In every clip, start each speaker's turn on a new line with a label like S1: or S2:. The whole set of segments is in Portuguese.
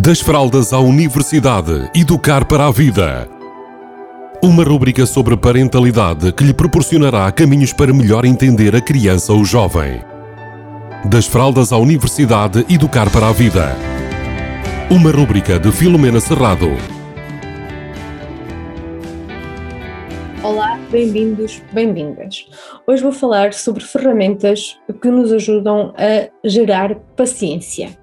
S1: Das fraldas à universidade, educar para a vida. Uma rúbrica sobre parentalidade que lhe proporcionará caminhos para melhor entender a criança ou jovem. Das fraldas à universidade, educar para a vida. Uma rúbrica de Filomena Serrado.
S2: Olá, bem-vindos, bem-vindas. Hoje vou falar sobre ferramentas que nos ajudam a gerar paciência.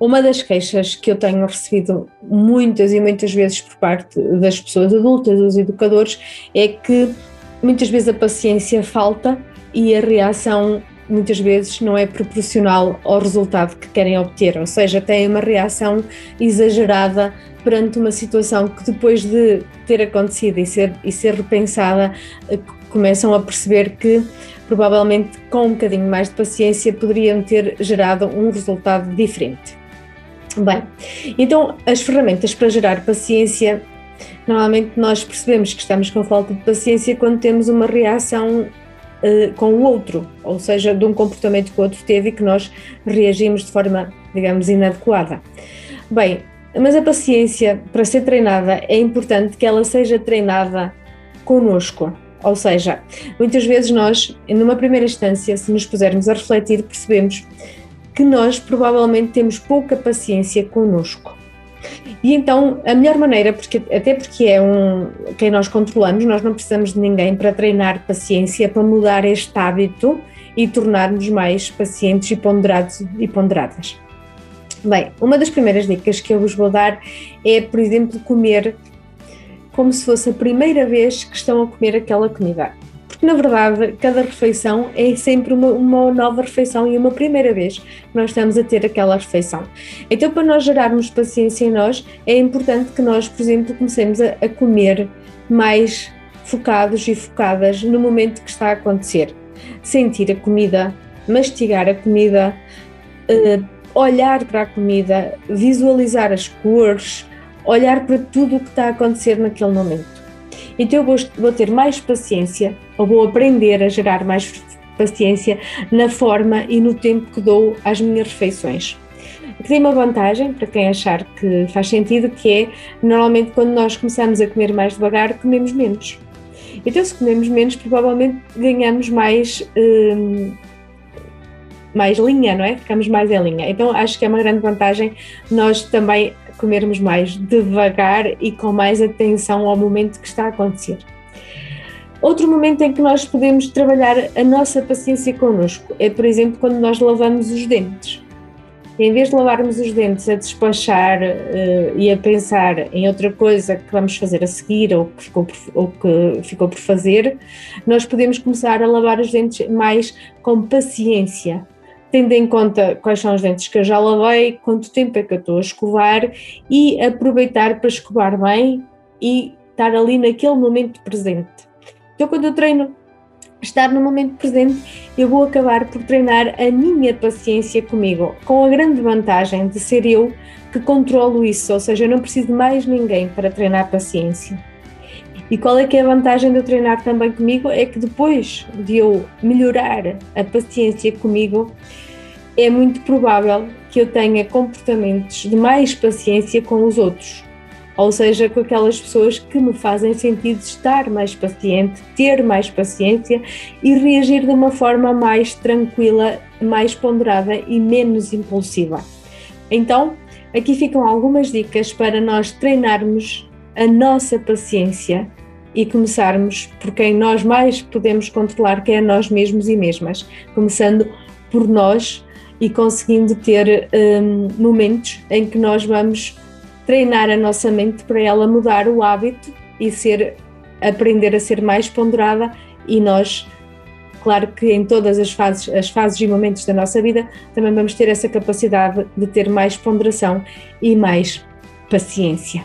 S2: Uma das queixas que eu tenho recebido muitas e muitas vezes por parte das pessoas adultas, dos educadores, é que muitas vezes a paciência falta e a reação muitas vezes não é proporcional ao resultado que querem obter, ou seja, têm uma reação exagerada perante uma situação que depois de ter acontecido e ser, e ser repensada, eh, começam a perceber que provavelmente com um bocadinho mais de paciência poderiam ter gerado um resultado diferente. Bem, então as ferramentas para gerar paciência, normalmente nós percebemos que estamos com falta de paciência quando temos uma reação uh, com o outro, ou seja, de um comportamento que o outro teve e que nós reagimos de forma, digamos, inadequada. Bem, mas a paciência, para ser treinada, é importante que ela seja treinada conosco. Ou seja, muitas vezes nós, numa primeira instância, se nos pusermos a refletir, percebemos que nós provavelmente temos pouca paciência connosco. E então a melhor maneira, porque, até porque é um quem nós controlamos, nós não precisamos de ninguém para treinar paciência, para mudar este hábito e tornarmos mais pacientes e ponderados e ponderadas. Bem, uma das primeiras dicas que eu vos vou dar é, por exemplo, comer como se fosse a primeira vez que estão a comer aquela comida porque na verdade cada refeição é sempre uma, uma nova refeição e uma primeira vez que nós estamos a ter aquela refeição. Então, para nós gerarmos paciência em nós, é importante que nós, por exemplo, comecemos a, a comer mais focados e focadas no momento que está a acontecer. Sentir a comida, mastigar a comida, uh, olhar para a comida, visualizar as cores, olhar para tudo o que está a acontecer naquele momento. Então eu vou, vou ter mais paciência, ou vou aprender a gerar mais paciência na forma e no tempo que dou às minhas refeições. Tem uma vantagem para quem achar que faz sentido, que é normalmente quando nós começamos a comer mais devagar, comemos menos. Então, se comemos menos, provavelmente ganhamos mais, hum, mais linha, não é? Ficamos mais em linha. Então, acho que é uma grande vantagem nós também comermos mais devagar e com mais atenção ao momento que está a acontecer. Outro momento em que nós podemos trabalhar a nossa paciência connosco é, por exemplo, quando nós lavamos os dentes. Em vez de lavarmos os dentes a despachar uh, e a pensar em outra coisa que vamos fazer a seguir ou que, ficou por, ou que ficou por fazer, nós podemos começar a lavar os dentes mais com paciência, tendo em conta quais são os dentes que eu já lavei, quanto tempo é que eu estou a escovar e aproveitar para escovar bem e estar ali naquele momento presente. Então, quando eu treino estar no momento presente, eu vou acabar por treinar a minha paciência comigo, com a grande vantagem de ser eu que controlo isso, ou seja, eu não preciso de mais ninguém para treinar paciência. E qual é que é a vantagem de eu treinar também comigo? É que depois de eu melhorar a paciência comigo, é muito provável que eu tenha comportamentos de mais paciência com os outros. Ou seja, com aquelas pessoas que me fazem sentido estar mais paciente, ter mais paciência e reagir de uma forma mais tranquila, mais ponderada e menos impulsiva. Então, aqui ficam algumas dicas para nós treinarmos a nossa paciência e começarmos por quem nós mais podemos controlar, que é nós mesmos e mesmas, começando por nós e conseguindo ter um, momentos em que nós vamos treinar a nossa mente para ela mudar o hábito e ser aprender a ser mais ponderada e nós claro que em todas as fases, as fases e momentos da nossa vida também vamos ter essa capacidade de ter mais ponderação e mais paciência.